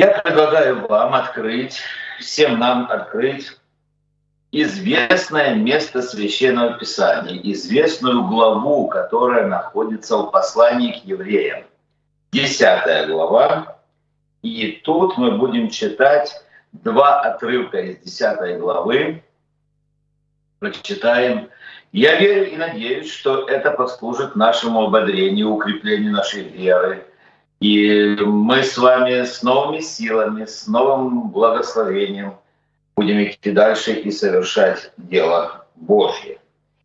Я предлагаю вам открыть, всем нам открыть известное место Священного Писания, известную главу, которая находится в послании к евреям. Десятая глава. И тут мы будем читать два отрывка из десятой главы. Прочитаем. Я верю и надеюсь, что это послужит нашему ободрению, укреплению нашей веры. И мы с вами с новыми силами, с новым благословением – будем идти дальше и совершать дело Божье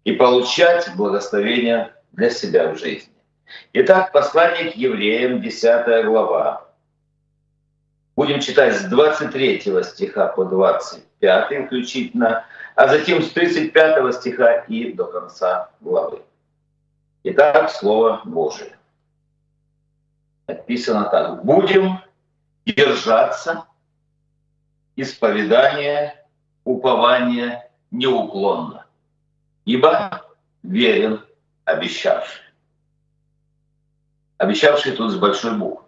и получать благословение для себя в жизни. Итак, послание к евреям, 10 глава. Будем читать с 23 стиха по 25 включительно, а затем с 35 стиха и до конца главы. Итак, Слово Божие. Написано так. «Будем держаться исповедание, упование неуклонно, ибо верен обещавший. Обещавший тут с большой буквы.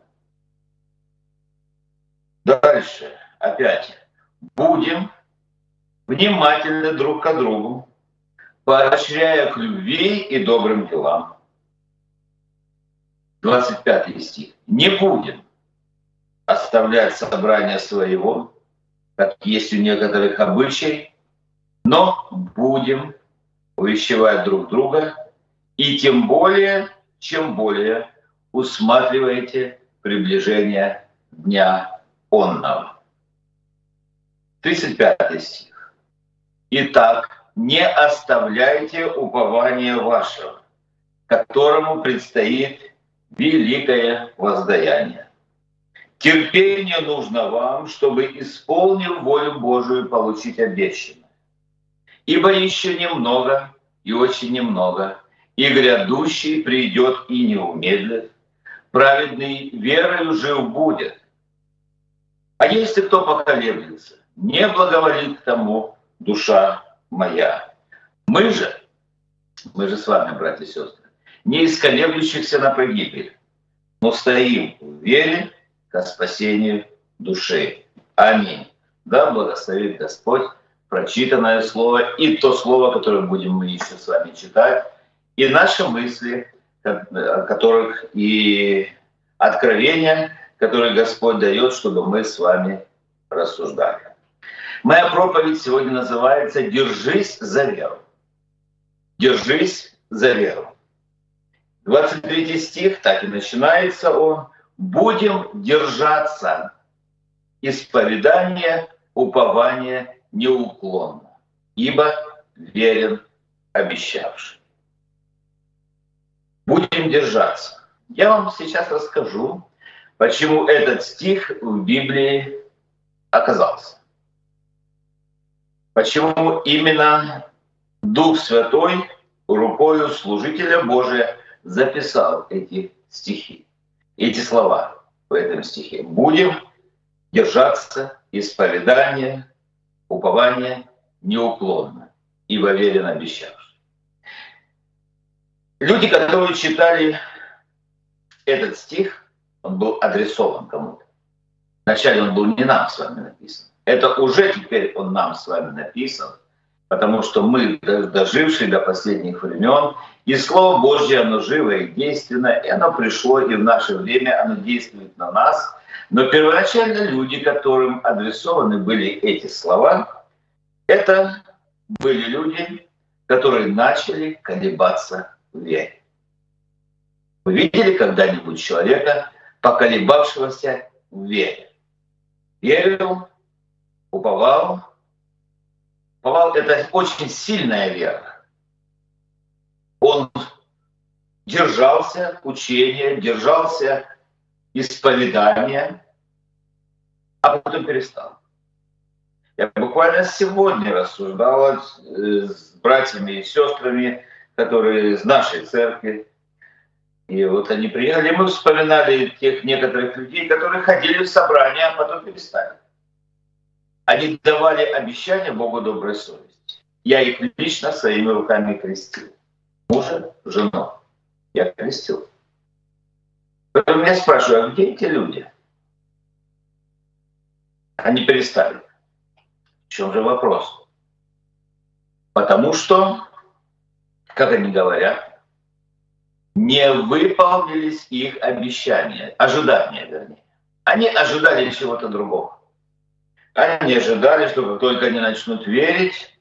Дальше, опять, будем внимательны друг к другу, поощряя к любви и добрым делам. 25 стих. Не будем оставлять собрание своего, как есть у некоторых обычай, но будем увещевать друг друга, и тем более, чем более усматриваете приближение Дня Онного. 35 стих. Итак, не оставляйте упования вашего, которому предстоит великое воздаяние. Терпение нужно вам, чтобы, исполнив волю Божию, получить обещанное. Ибо еще немного, и очень немного, и грядущий придет и не умедлит, праведный верою жив будет. А если кто поколеблется, не благоволит тому душа моя. Мы же, мы же с вами, братья и сестры, не из колеблющихся на погибель, но стоим в вере, ко спасению души. Аминь. Да, благословит Господь прочитанное слово и то слово, которое будем мы еще с вами читать, и наши мысли, которых и откровения, которые Господь дает, чтобы мы с вами рассуждали. Моя проповедь сегодня называется «Держись за веру». «Держись за веру». 23 стих, так и начинается он – будем держаться исповедания, упования неуклонно, ибо верен обещавший. Будем держаться. Я вам сейчас расскажу, почему этот стих в Библии оказался. Почему именно Дух Святой рукою служителя Божия записал эти стихи эти слова в этом стихе. Будем держаться исповедания, упования неуклонно, ибо верен обещавший. Люди, которые читали этот стих, он был адресован кому-то. Вначале он был не нам с вами написан. Это уже теперь он нам с вами написан – потому что мы, дожившие до последних времен, и Слово Божье, оно живое и действенно, и оно пришло и в наше время, оно действует на нас. Но первоначально люди, которым адресованы были эти слова, это были люди, которые начали колебаться в вере. Вы видели когда-нибудь человека, поколебавшегося в вере? Верил, уповал, Павел — это очень сильная вера. Он держался учения, держался исповедания, а потом перестал. Я буквально сегодня рассуждал с братьями и сестрами, которые из нашей церкви. И вот они приехали, мы вспоминали тех некоторых людей, которые ходили в собрания, а потом перестали. Они давали обещания Богу доброй совести. Я их лично своими руками крестил. Мужа, жену. Я крестил. Поэтому меня спрашивают, а где эти люди? Они перестали. В чем же вопрос? Потому что, как они говорят, не выполнились их обещания, ожидания, вернее. Они ожидали чего-то другого. Они ожидали, что как только они начнут верить,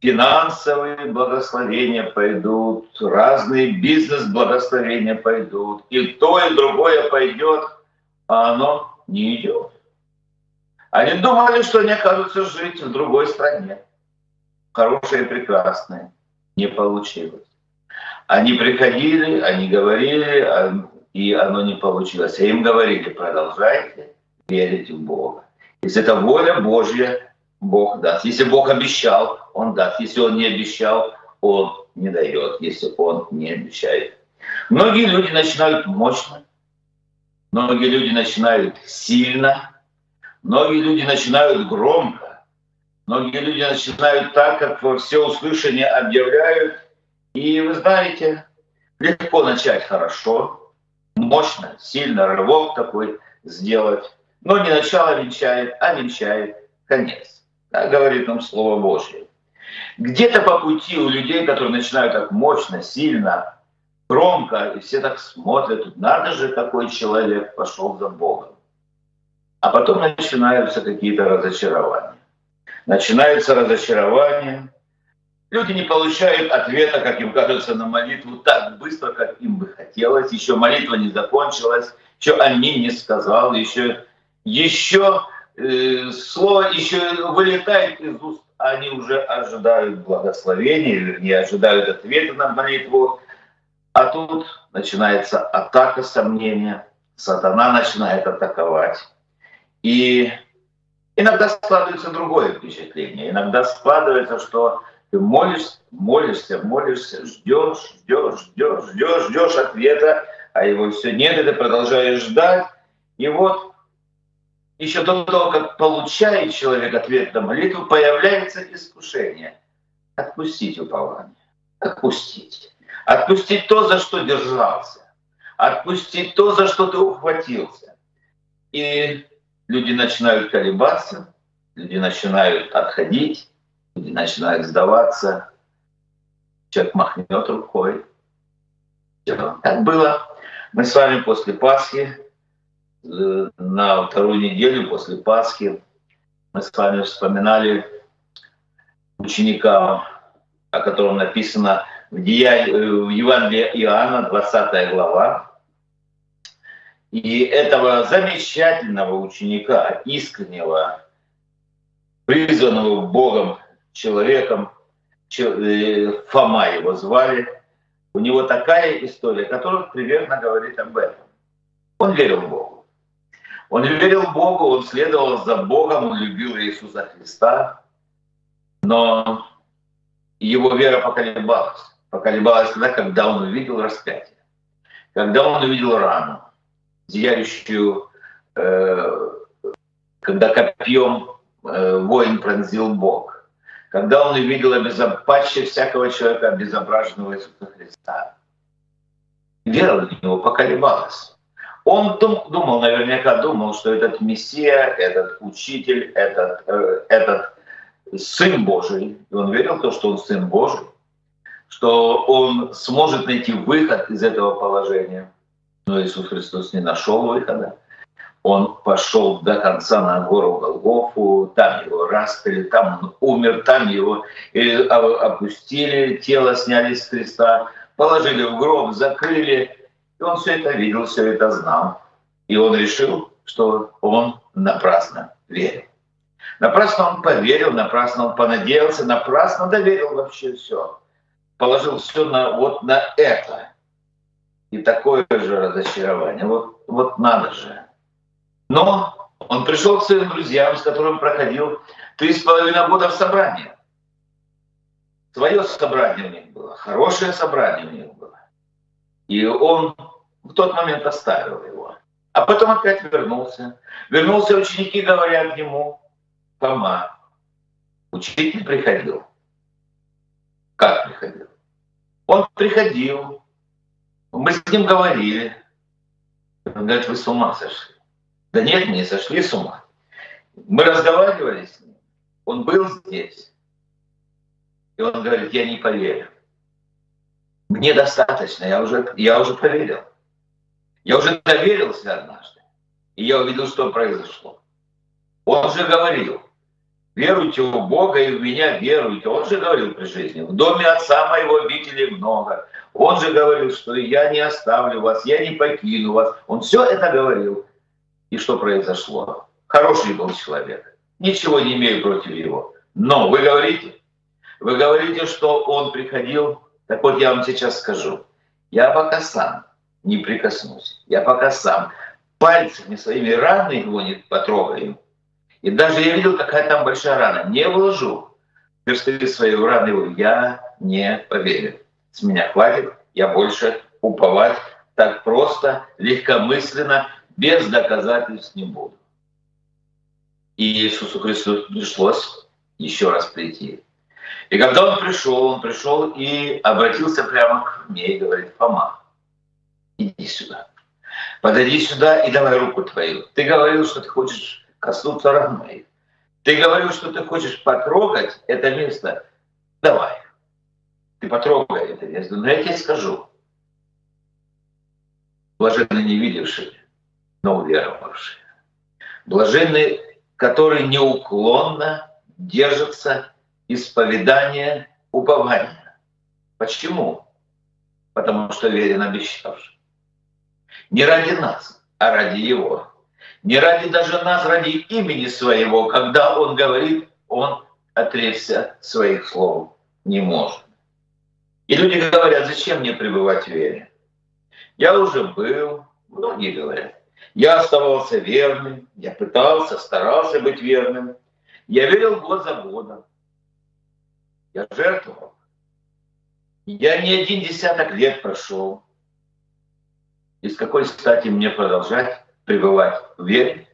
финансовые благословения пойдут, разные бизнес-благословения пойдут, и то, и другое пойдет, а оно не идет. Они думали, что они окажутся жить в другой стране, хорошей и прекрасной. Не получилось. Они приходили, они говорили, а, и оно не получилось. А им говорили, продолжайте верить в Бога. Если это воля Божья, Бог даст. Если Бог обещал, Он даст. Если Он не обещал, Он не дает, если Он не обещает. Многие люди начинают мощно, многие люди начинают сильно, многие люди начинают громко, многие люди начинают так, как во все услышания объявляют. И вы знаете, легко начать хорошо, мощно, сильно, рывок такой сделать, но не начало венчает, а венчает конец. Так говорит нам Слово Божье. Где-то по пути у людей, которые начинают так мощно, сильно, громко, и все так смотрят, надо же, какой человек пошел за Богом. А потом начинаются какие-то разочарования. Начинаются разочарования. Люди не получают ответа, как им кажется, на молитву так быстро, как им бы хотелось. Еще молитва не закончилась, еще аминь не сказал, еще, еще Э, слово еще вылетает из уст, они уже ожидают благословения, вернее, ожидают ответа на молитву. А тут начинается атака сомнения, сатана начинает атаковать. И иногда складывается другое впечатление. Иногда складывается, что ты молишься, молишься, молишься, ждешь, ждешь, ждешь, ждешь, ждешь ответа, а его все нет, и ты продолжаешь ждать. И вот еще до того, как получает человек ответ на молитву, появляется искушение. Отпустить упование. Отпустить. Отпустить то, за что держался. Отпустить то, за что ты ухватился. И люди начинают колебаться, люди начинают отходить, люди начинают сдаваться. Человек махнет рукой. Все. Так было. Мы с вами после Пасхи на вторую неделю после Пасхи мы с вами вспоминали ученика, о котором написано в, Деянии, э, в Евангелии Иоанна, 20 глава. И этого замечательного ученика, искреннего, призванного Богом человеком, э, Фома его звали, у него такая история, которая примерно говорит об этом. Он верил в Бога. Он верил в Бога, он следовал за Богом, он любил Иисуса Христа, но его вера поколебалась. Поколебалась тогда, когда он увидел распятие, когда он увидел рану, зияющую, э, когда копьем э, воин пронзил Бог, когда он увидел обезопасие всякого человека, обезображенного Иисуса Христа. Вера в него поколебалась. Он дум, думал, наверняка думал, что этот Мессия, этот Учитель, этот, э, этот Сын Божий, и он верил в то, что он Сын Божий, что он сможет найти выход из этого положения. Но Иисус Христос не нашел выхода. Он пошел до конца на гору Голгофу, там его распили, там он умер, там его опустили, тело сняли с креста, положили в гроб, закрыли, и он все это видел, все это знал. И он решил, что он напрасно верил. Напрасно он поверил, напрасно он понадеялся, напрасно доверил вообще все. Положил все на, вот на это. И такое же разочарование. Вот, вот надо же. Но он пришел к своим друзьям, с которыми проходил три с половиной года в собрании. Свое собрание у них было, хорошее собрание у них было. И он в тот момент оставил его. А потом опять вернулся. Вернулся, ученики говорят ему, Фома, учитель приходил. Как приходил? Он приходил, мы с ним говорили. Он говорит, вы с ума сошли. Да нет, не сошли с ума. Мы разговаривали с ним, он был здесь. И он говорит, я не поверю. Мне достаточно, я уже, я уже поверил. Я уже доверился однажды. И я увидел, что произошло. Он же говорил, веруйте в Бога и в меня веруйте. Он же говорил при жизни, в доме отца моего обители много. Он же говорил, что я не оставлю вас, я не покину вас. Он все это говорил. И что произошло? Хороший был человек. Ничего не имею против его. Но вы говорите, вы говорите, что он приходил. Так вот я вам сейчас скажу. Я пока сам не прикоснусь. Я пока сам пальцами своими раны его не потрогаю. И даже я видел, какая там большая рана. Не вложу персты свою рану, я не поверю. С меня хватит, я больше уповать так просто, легкомысленно, без доказательств не буду. И Иисусу Христу пришлось еще раз прийти. И когда он пришел, он пришел и обратился прямо к мне и говорит, Фома, иди сюда. Подойди сюда и давай руку твою. Ты говорил, что ты хочешь коснуться ран. Ты говорил, что ты хочешь потрогать это место. Давай. Ты потрогай это место. Но я тебе скажу. Блаженны не видевшие, но уверовавшие. Блаженны, которые неуклонно держатся исповедания упования. Почему? Потому что верен обещавший. Не ради нас, а ради Его. Не ради даже нас, ради имени Своего. Когда Он говорит, Он отречься своих слов не может. И люди говорят, зачем мне пребывать в вере? Я уже был, многие говорят. Я оставался верным, я пытался, старался быть верным. Я верил год за годом. Я жертвовал. Я не один десяток лет прошел. И с какой стати мне продолжать пребывать в вере?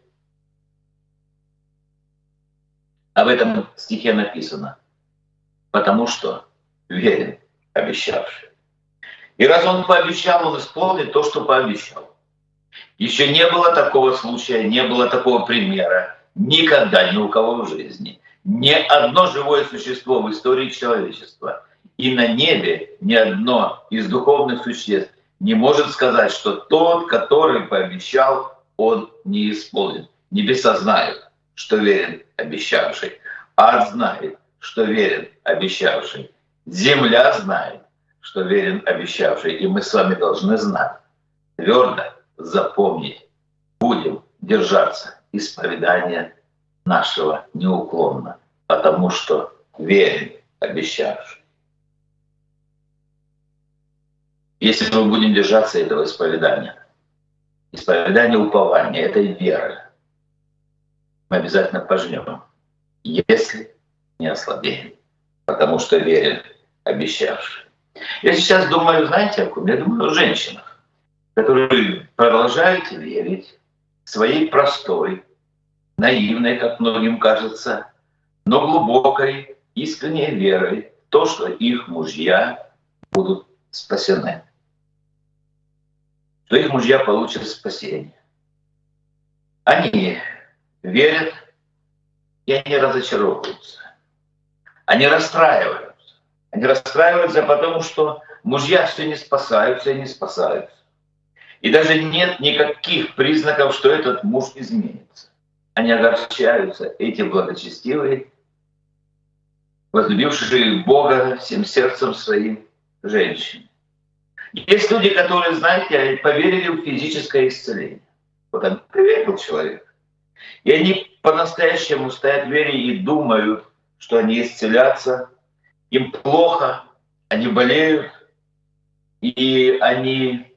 Об этом стихе написано. Потому что верен обещавший. И раз он пообещал, он исполнит то, что пообещал. Еще не было такого случая, не было такого примера. Никогда ни у кого в жизни. Ни одно живое существо в истории человечества и на небе ни одно из духовных существ не может сказать, что тот, который пообещал, он не исполнит. Небеса знают, что верен обещавший. Ад знает, что верен обещавший. Земля знает, что верен обещавший. И мы с вами должны знать, твердо запомнить, будем держаться исповедания нашего неуклонно, потому что верен обещавший. Если мы будем держаться этого исповедания, исповедания упования, этой веры, мы обязательно пожнем, если не ослабеем, потому что верен обещавший. Я сейчас думаю, знаете, о ком? Я думаю о женщинах, которые продолжают верить своей простой, наивной, как многим кажется, но глубокой, искренней верой в то, что их мужья будут спасены то их мужья получат спасение. Они верят, и они разочаровываются. Они расстраиваются. Они расстраиваются потому, что мужья все не спасаются и не спасаются. И даже нет никаких признаков, что этот муж изменится. Они огорчаются, эти благочестивые, возлюбившие Бога всем сердцем своим женщины. Есть люди, которые, знаете, поверили в физическое исцеление. Вот он поверил человек. И они по-настоящему стоят в вере и думают, что они исцелятся. Им плохо, они болеют, и они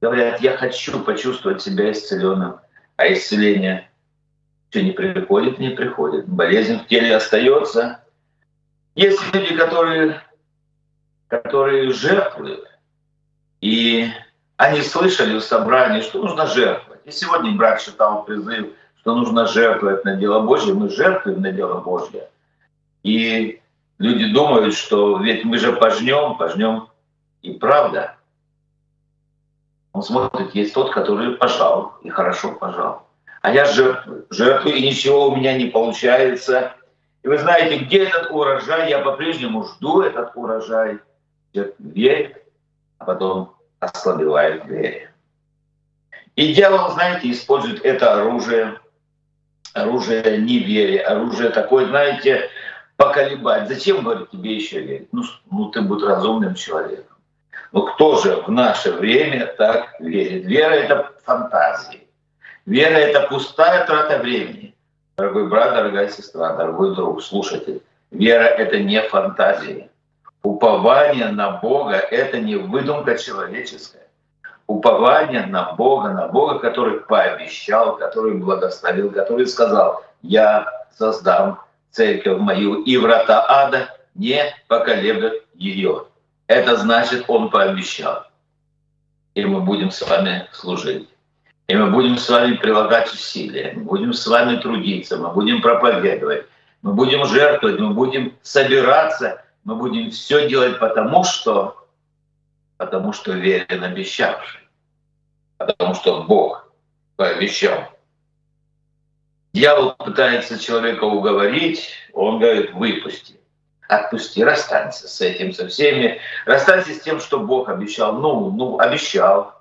говорят, я хочу почувствовать себя исцеленным, а исцеление все не приходит, не приходит. Болезнь в теле остается. Есть люди, которые, которые жертвуют, и они слышали в собрании, что нужно жертвовать. И сегодня брат считал призыв, что нужно жертвовать на дело Божье. Мы жертвуем на дело Божье. И люди думают, что ведь мы же пожнем, пожнем. И правда. Он смотрит, есть тот, который пожал, и хорошо пожал. А я жертвую, и ничего у меня не получается. И вы знаете, где этот урожай? Я по-прежнему жду этот урожай. Человек верит, а потом ослабевает вере. И дьявол, знаете, использует это оружие, оружие неверия, оружие такое, знаете, поколебать. Зачем, говорит, тебе еще верить? Ну, ну ты будь разумным человеком. Но кто же в наше время так верит? Вера — это фантазии. Вера — это пустая трата времени. Дорогой брат, дорогая сестра, дорогой друг, слушайте. Вера — это не фантазии. Упование на Бога — это не выдумка человеческая. Упование на Бога, на Бога, который пообещал, который благословил, который сказал, я создам церковь мою, и врата ада не поколеблют ее. Это значит, Он пообещал. И мы будем с вами служить. И мы будем с вами прилагать усилия, мы будем с вами трудиться, мы будем проповедовать, мы будем жертвовать, мы будем собираться, мы будем все делать потому, что, потому что верен обещавший, потому что Бог пообещал. Дьявол пытается человека уговорить, он говорит, выпусти, отпусти, расстанься с этим, со всеми, расстанься с тем, что Бог обещал. Ну, ну, обещал.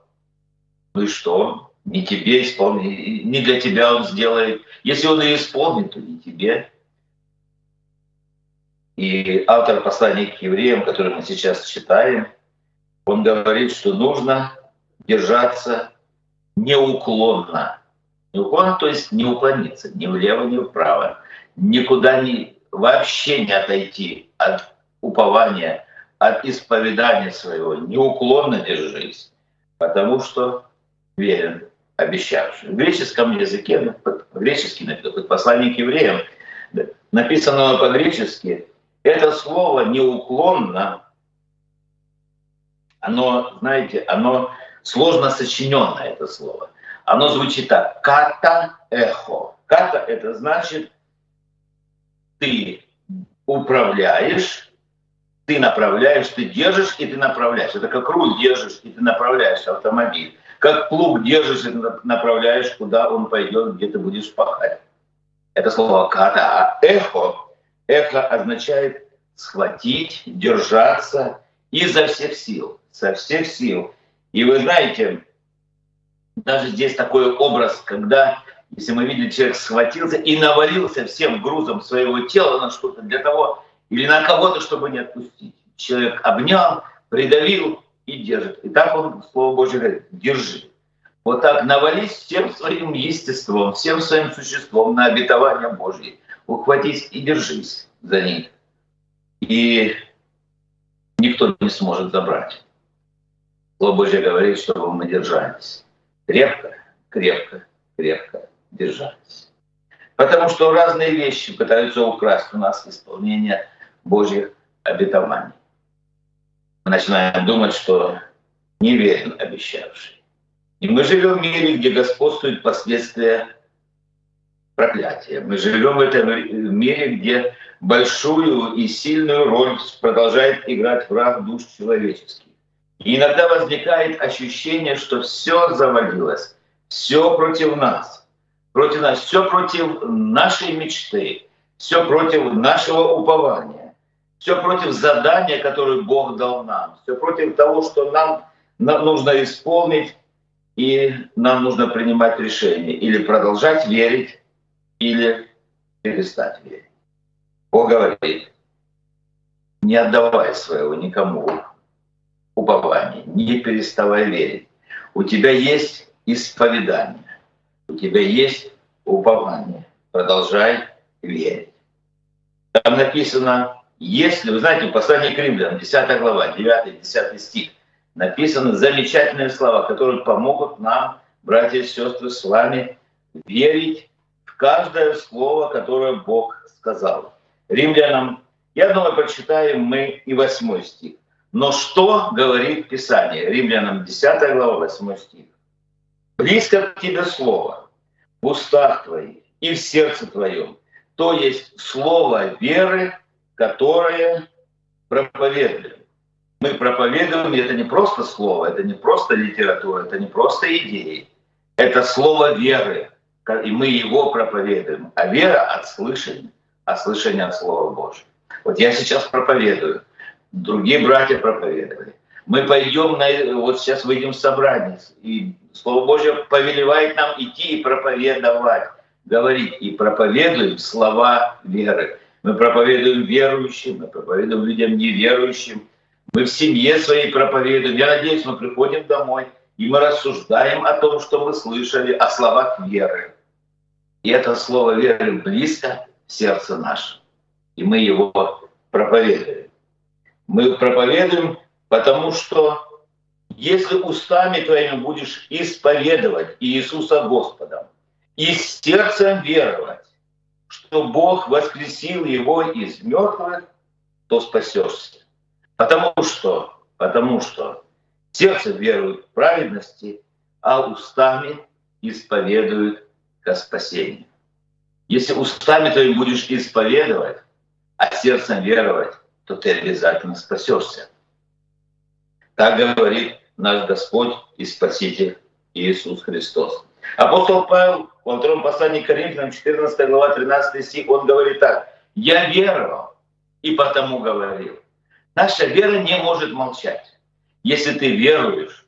Ну и что? Не тебе исполнить, не для тебя он сделает. Если он и исполнит, то не тебе. И автор послания к евреям, который мы сейчас читаем, он говорит, что нужно держаться неуклонно Неуклонно, то есть не уклониться ни влево, ни вправо, никуда не, вообще не отойти от упования, от исповедания своего. Неуклонно держись, потому что верен обещавший. В греческом языке, по-гречески написано, послание к евреям, написанного по-гречески, это слово неуклонно, оно, знаете, оно сложно сочиненное, это слово – оно звучит так. Ката-эхо. Ката – это значит, ты управляешь, ты направляешь, ты держишь и ты направляешь. Это как руль держишь и ты направляешь автомобиль. Как плуг держишь и направляешь, куда он пойдет, где ты будешь пахать. Это слово ката. А эхо, эхо означает схватить, держаться изо всех сил, со всех сил. И вы знаете, даже здесь такой образ, когда, если мы видели, человек схватился и навалился всем грузом своего тела на что-то для того, или на кого-то, чтобы не отпустить. Человек обнял, придавил и держит. И так он, Слово Божье говорит, держи. Вот так навались всем своим естеством, всем своим существом на обетование Божье. Ухватись и держись за них. И никто не сможет забрать. Слово Божье говорит, чтобы мы держались крепко, крепко, крепко держались. Потому что разные вещи пытаются украсть у нас исполнение Божьих обетований. Мы начинаем думать, что неверен обещавший. И мы живем в мире, где господствуют последствия проклятия. Мы живем в этом мире, где большую и сильную роль продолжает играть враг душ человеческих. И иногда возникает ощущение, что все завалилось, все против нас, против нас, все против нашей мечты, все против нашего упования, все против задания, которое Бог дал нам, все против того, что нам нужно исполнить, и нам нужно принимать решение или продолжать верить, или перестать верить. Бог говорит, не отдавай своего никому упование, не переставай верить. У тебя есть исповедание, у тебя есть упование. Продолжай верить. Там написано, если, вы знаете, в послании к римлянам, 10 глава, 9-10 стих, написаны замечательные слова, которые помогут нам, братья и сестры, с вами верить в каждое слово, которое Бог сказал. Римлянам, я думаю, прочитаем мы и восьмой стих. Но что говорит Писание? Римлянам 10 глава, 8 стих. «Близко к тебе слово в устах твоих и в сердце твоем, то есть слово веры, которое проповедуем». Мы проповедуем, это не просто слово, это не просто литература, это не просто идеи. Это слово веры, и мы его проповедуем, а вера от слышания, а слышание от Слова Божьего. Вот я сейчас проповедую, другие братья проповедовали. Мы пойдем, на, вот сейчас выйдем в собрание, и Слово Божье повелевает нам идти и проповедовать, говорить, и проповедуем слова веры. Мы проповедуем верующим, мы проповедуем людям неверующим, мы в семье своей проповедуем. Я надеюсь, мы приходим домой, и мы рассуждаем о том, что мы слышали, о словах веры. И это слово веры близко в сердце наше. И мы его проповедуем. Мы проповедуем, потому что если устами твоими будешь исповедовать Иисуса Господом и сердцем веровать, что Бог воскресил его из мертвых, то спасешься. Потому что, потому что сердце верует в праведности, а устами исповедуют ко спасению. Если устами твоими будешь исповедовать, а сердцем веровать, то ты обязательно спасешься. Так говорит наш Господь и Спаситель Иисус Христос. Апостол Павел во втором послании к Коринфянам, 14 глава, 13 стих, он говорит так. «Я веровал и потому говорил». Наша вера не может молчать. Если ты веруешь,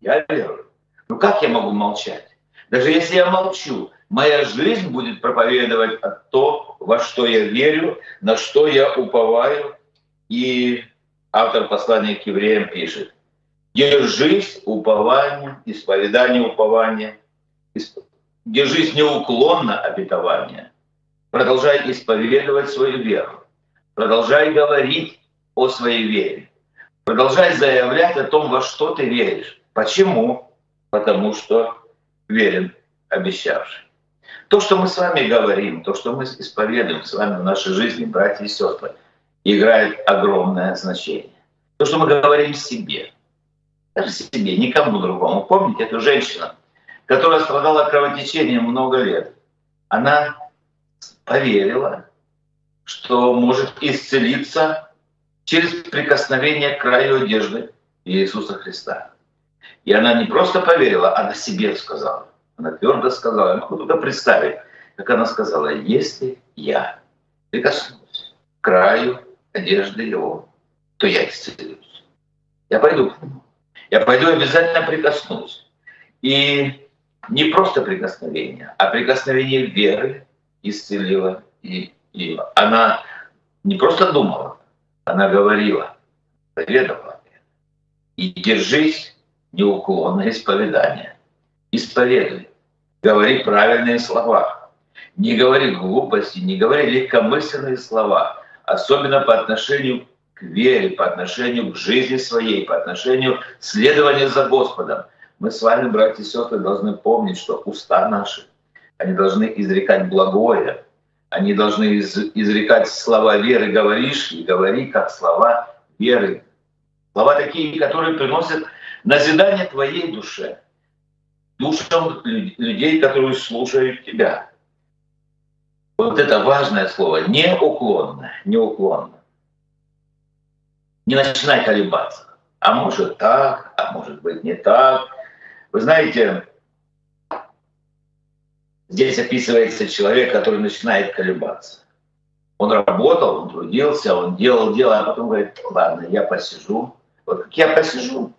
я верую. Ну как я могу молчать? Даже если я молчу, моя жизнь будет проповедовать то, во что я верю, на что я уповаю. И автор послания к евреям пишет, Держись упования, исповедание упования, держись неуклонно обетования, продолжай исповедовать свою веру, продолжай говорить о своей вере, продолжай заявлять о том, во что ты веришь. Почему? Потому что верен обещавший. То, что мы с вами говорим, то, что мы исповедуем с вами в нашей жизни, братья и сестры, играет огромное значение. То, что мы говорим себе – даже себе, никому другому. Помните эту женщину, которая страдала кровотечением много лет? Она поверила, что может исцелиться через прикосновение к краю одежды Иисуса Христа. И она не просто поверила, она себе сказала. Она твердо сказала, я могу только представить, как она сказала, если я прикоснусь к краю одежды его, то я исцелюсь. Я пойду к нему. Я пойду обязательно прикоснусь. И не просто прикосновение, а прикосновение веры исцелило. И, и она не просто думала, она говорила, заведовала. И держись неуклонно исповедания. Исповедуй. Говори правильные слова. Не говори глупости, не говори легкомысленные слова, особенно по отношению к вере, по отношению к жизни своей, по отношению к следованию за Господом. Мы с вами, братья и сестры, должны помнить, что уста наши, они должны изрекать благое, они должны изрекать слова веры. Говоришь и говори, как слова веры. Слова такие, которые приносят назидание твоей душе, душам людей, которые слушают тебя. Вот это важное слово, неуклонно, неуклонно не начинай колебаться. А может так, а может быть не так. Вы знаете, здесь описывается человек, который начинает колебаться. Он работал, он трудился, он делал дело, а потом говорит, ладно, я посижу. Вот как я посижу,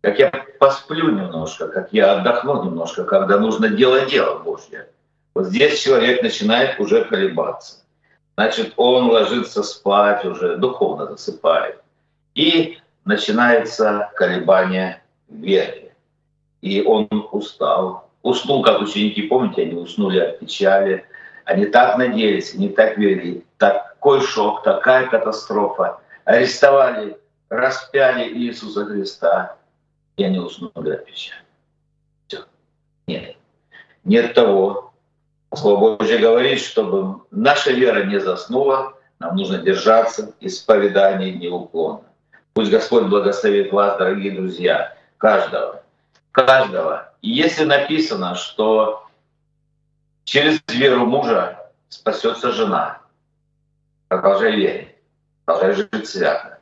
как я посплю немножко, как я отдохну немножко, когда нужно делать дело Божье. Вот здесь человек начинает уже колебаться. Значит, он ложится спать уже, духовно засыпает и начинается колебание веры. И он устал. Уснул, как ученики, помните, они уснули от печали. Они так надеялись, не так верили. Такой шок, такая катастрофа. Арестовали, распяли Иисуса Христа, и они уснули от печали. Все. Нет. Нет того. Слово Божье говорит, чтобы наша вера не заснула, нам нужно держаться исповедания неуклонно. Пусть Господь благословит вас, дорогие друзья, каждого. Каждого. И если написано, что через веру мужа спасется жена, продолжай верить, продолжай жить свято,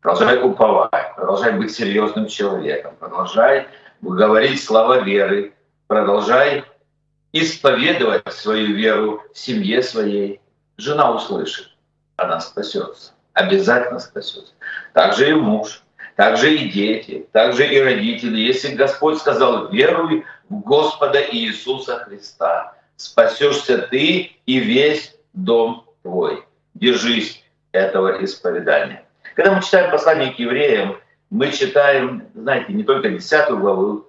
продолжай уповать, продолжай быть серьезным человеком, продолжай говорить слова веры, продолжай исповедовать свою веру в семье своей, жена услышит, она спасется, обязательно спасется. Также и муж, также и дети, также и родители. Если Господь сказал, веруй в Господа Иисуса Христа, спасешься ты и весь дом твой. Держись этого исповедания. Когда мы читаем послание к евреям, мы читаем, знаете, не только 10 главу,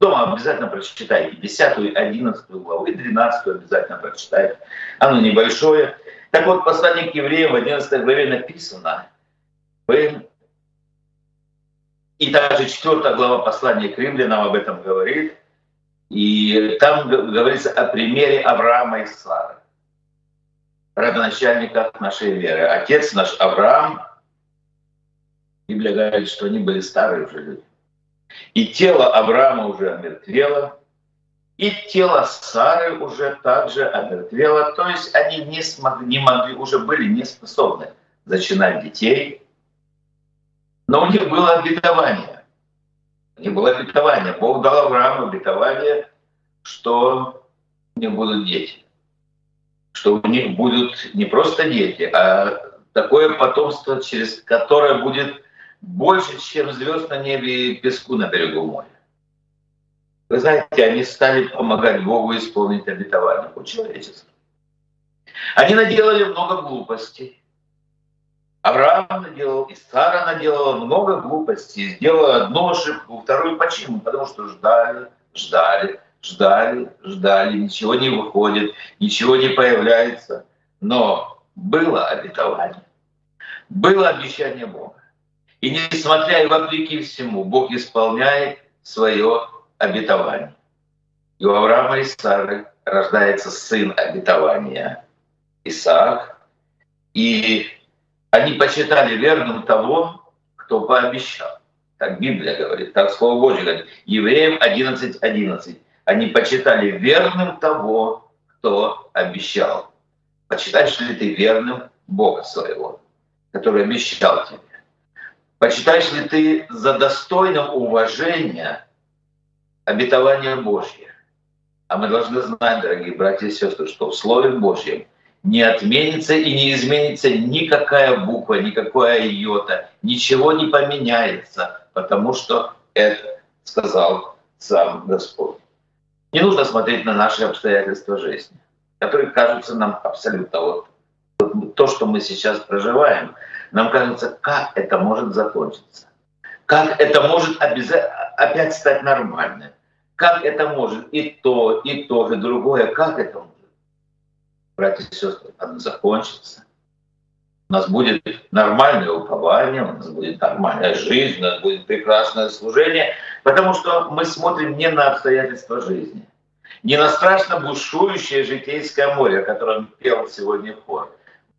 дома обязательно прочитайте 10, 11 главу и 12 обязательно прочитайте. Оно небольшое. Так вот, послание к евреям в 11 главе написано, вы и даже 4 глава послания к римлянам об этом говорит. И там говорится о примере Авраама и Сары, родоначальниках нашей веры. Отец наш Авраам, Библия говорит, что они были старые уже люди. И тело Авраама уже омертвело, и тело Сары уже также омертвело. То есть они не, смогли, не могли, уже были не способны зачинать детей. Но у них было обетование. У них было обетование. Бог дал Аврааму обетование, что у них будут дети. Что у них будут не просто дети, а такое потомство, через которое будет больше, чем звезд на небе и песку на берегу моря. Вы знаете, они стали помогать Богу исполнить обетование по человечеству. Они наделали много глупостей. Авраам наделал, и Сара наделала много глупостей, сделала одну ошибку, вторую почему? Потому что ждали, ждали, ждали, ждали, ничего не выходит, ничего не появляется. Но было обетование, было обещание Бога. И несмотря и вопреки всему, Бог исполняет свое обетование. И у Авраама и Сары рождается сын обетования Исаак. И они почитали верным того, кто пообещал. Так Библия говорит, так Слово Божье говорит. Евреям 11.11. 11. Они почитали верным того, кто обещал. Почитаешь ли ты верным Бога своего, который обещал тебе? Почитаешь ли ты за достойным уважения обетование Божье? А мы должны знать, дорогие братья и сестры, что в Слове Божьем не отменится и не изменится никакая буква, никакая йота, ничего не поменяется, потому что это сказал сам Господь. Не нужно смотреть на наши обстоятельства жизни, которые кажутся нам абсолютно вот то, что мы сейчас проживаем, нам кажется, как это может закончиться, как это может опять стать нормальным, как это может и то, и то, и другое, как это может. Братья и сестры, оно закончится. У нас будет нормальное упование, у нас будет нормальная жизнь, у нас будет прекрасное служение, потому что мы смотрим не на обстоятельства жизни, не на страшно бушующее житейское море, о котором пел сегодня хор,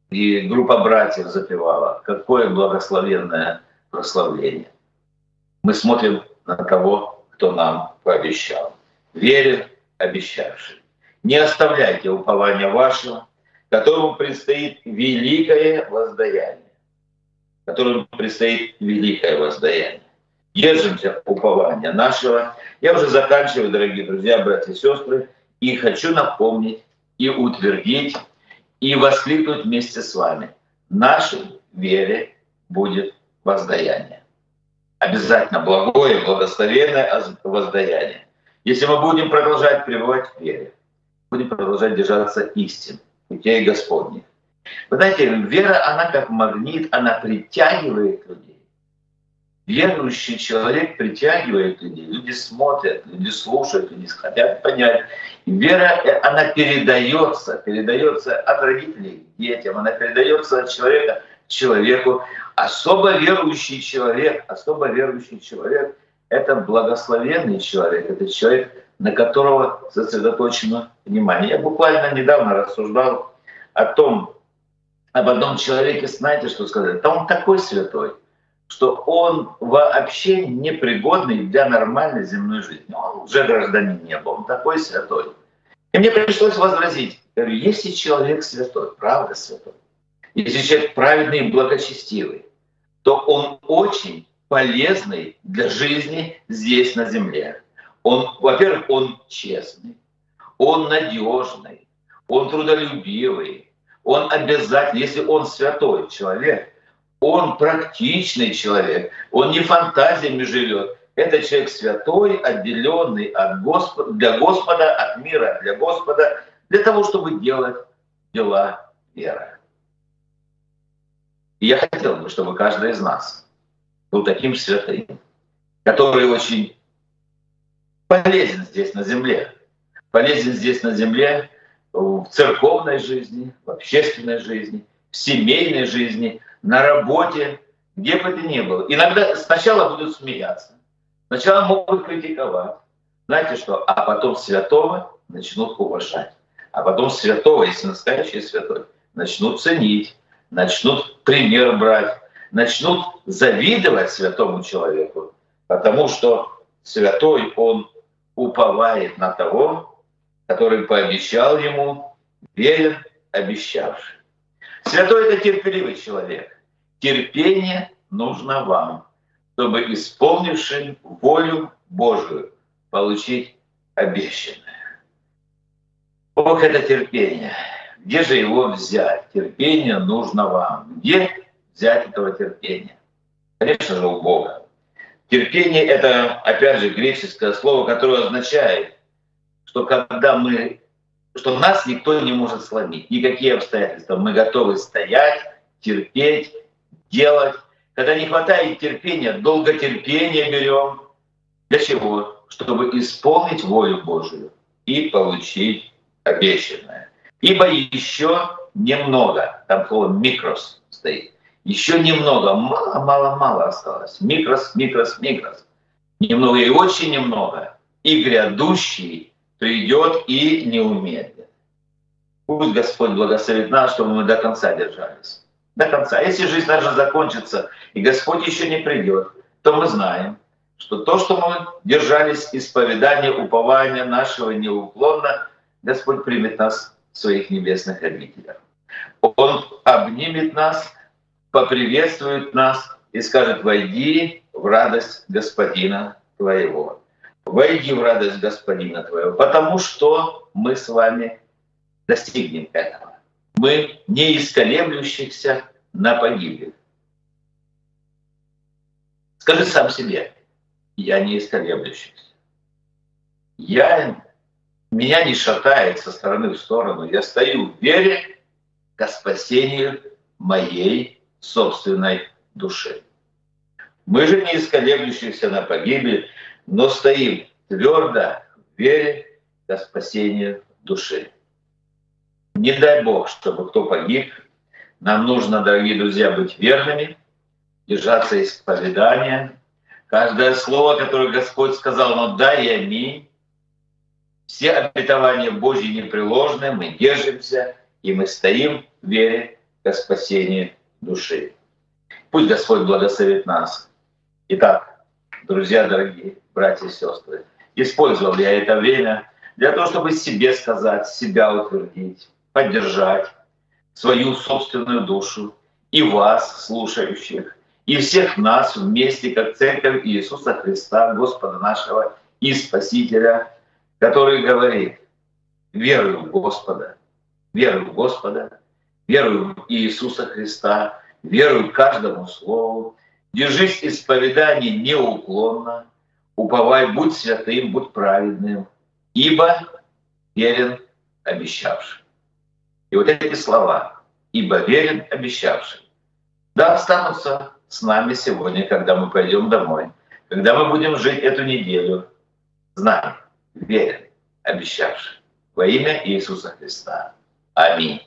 и группа братьев запевала. Какое благословенное прославление. Мы смотрим на того, кто нам пообещал. Верен обещавший. Не оставляйте упования вашего, которому предстоит великое воздаяние. Которому предстоит великое воздаяние. Держимся упования нашего. Я уже заканчиваю, дорогие друзья, братья и сестры, и хочу напомнить и утвердить и воскликнуть вместе с вами. Нашей вере будет воздаяние. Обязательно благое, благословенное воздаяние. Если мы будем продолжать пребывать в вере, будем продолжать держаться истин, путей Господних. Вы знаете, вера, она как магнит, она притягивает людей. Верующий человек притягивает людей. Люди смотрят, люди слушают, люди хотят понять. И вера, э, она передается, передается от родителей к детям, она передается от человека к человеку. Особо верующий человек, особо верующий человек – это благословенный человек, это человек, на которого сосредоточено внимание. Я буквально недавно рассуждал о том, об одном человеке, знаете, что сказать? Да он такой святой – что он вообще непригодный для нормальной земной жизни. Он уже гражданин не был, он такой святой. И мне пришлось возразить, говорю, если человек святой, правда святой, если человек праведный и благочестивый, то он очень полезный для жизни здесь на земле. Он, во-первых, он честный, он надежный, он трудолюбивый, он обязательно, если он святой человек, он практичный человек, он не фантазиями живет. Это человек святой, отделенный от Господа, для Господа, от мира для Господа, для того, чтобы делать дела веры. И я хотел бы, чтобы каждый из нас был таким святым, который очень полезен здесь на земле. Полезен здесь на земле в церковной жизни, в общественной жизни, в семейной жизни, на работе, где бы ты ни был. Иногда сначала будут смеяться, сначала могут критиковать. Знаете что? А потом святого начнут уважать. А потом святого, если настоящий святой, начнут ценить, начнут пример брать, начнут завидовать святому человеку, потому что святой он уповает на того, который пообещал ему, верен обещавший. Святой — это терпеливый человек. Терпение нужно вам, чтобы, исполнившим волю Божию, получить обещанное. Ох, это терпение. Где же его взять? Терпение нужно вам. Где взять этого терпения? Конечно же, у Бога. Терпение — это, опять же, греческое слово, которое означает, что когда мы, что нас никто не может сломить, никакие обстоятельства. Мы готовы стоять, терпеть, делать. Когда не хватает терпения, долготерпение берем. Для чего? Чтобы исполнить волю Божию и получить обещанное. Ибо еще немного, там слово микрос стоит, еще немного, мало, мало, мало осталось. Микрос, микрос, микрос. Немного и очень немного. И грядущий придет и не умеет. Пусть Господь благословит нас, чтобы мы до конца держались. До конца. Если жизнь наша закончится, и Господь еще не придет, то мы знаем, что то, что мы держались исповедания, упования нашего неуклонно, Господь примет нас своих небесных обителях. Он обнимет нас, поприветствует нас и скажет, войди в радость Господина твоего. Войди в радость Господина твоего, потому что мы с вами достигнем этого. Мы не исколеблющихся на погибель. Скажи сам себе, я не исколеблющийся. Я меня не шатает со стороны в сторону. Я стою в вере к спасению моей собственной души. Мы же не исколеблющиеся на погибель, но стоим твердо в вере к спасению души. Не дай Бог, чтобы кто погиб. Нам нужно, дорогие друзья, быть верными, держаться исповедания. Каждое слово, которое Господь сказал, но «Ну да и аминь, все обетования Божьи непреложны, мы держимся, и мы стоим в вере к спасению души. Пусть Господь благословит нас. Итак, друзья дорогие, братья и сестры, использовал я это время для того, чтобы себе сказать, себя утвердить, поддержать свою собственную душу и вас, слушающих, и всех нас вместе, как Церковь Иисуса Христа, Господа нашего и Спасителя – который говорит, верую в Господа, верую в Господа, верую в Иисуса Христа, верую каждому слову, держись исповедания неуклонно, уповай, будь святым, будь праведным, ибо верен обещавший. И вот эти слова, ибо верен обещавший, да останутся с нами сегодня, когда мы пойдем домой, когда мы будем жить эту неделю, знаем, верен, обещавший. Во имя Иисуса Христа. Аминь.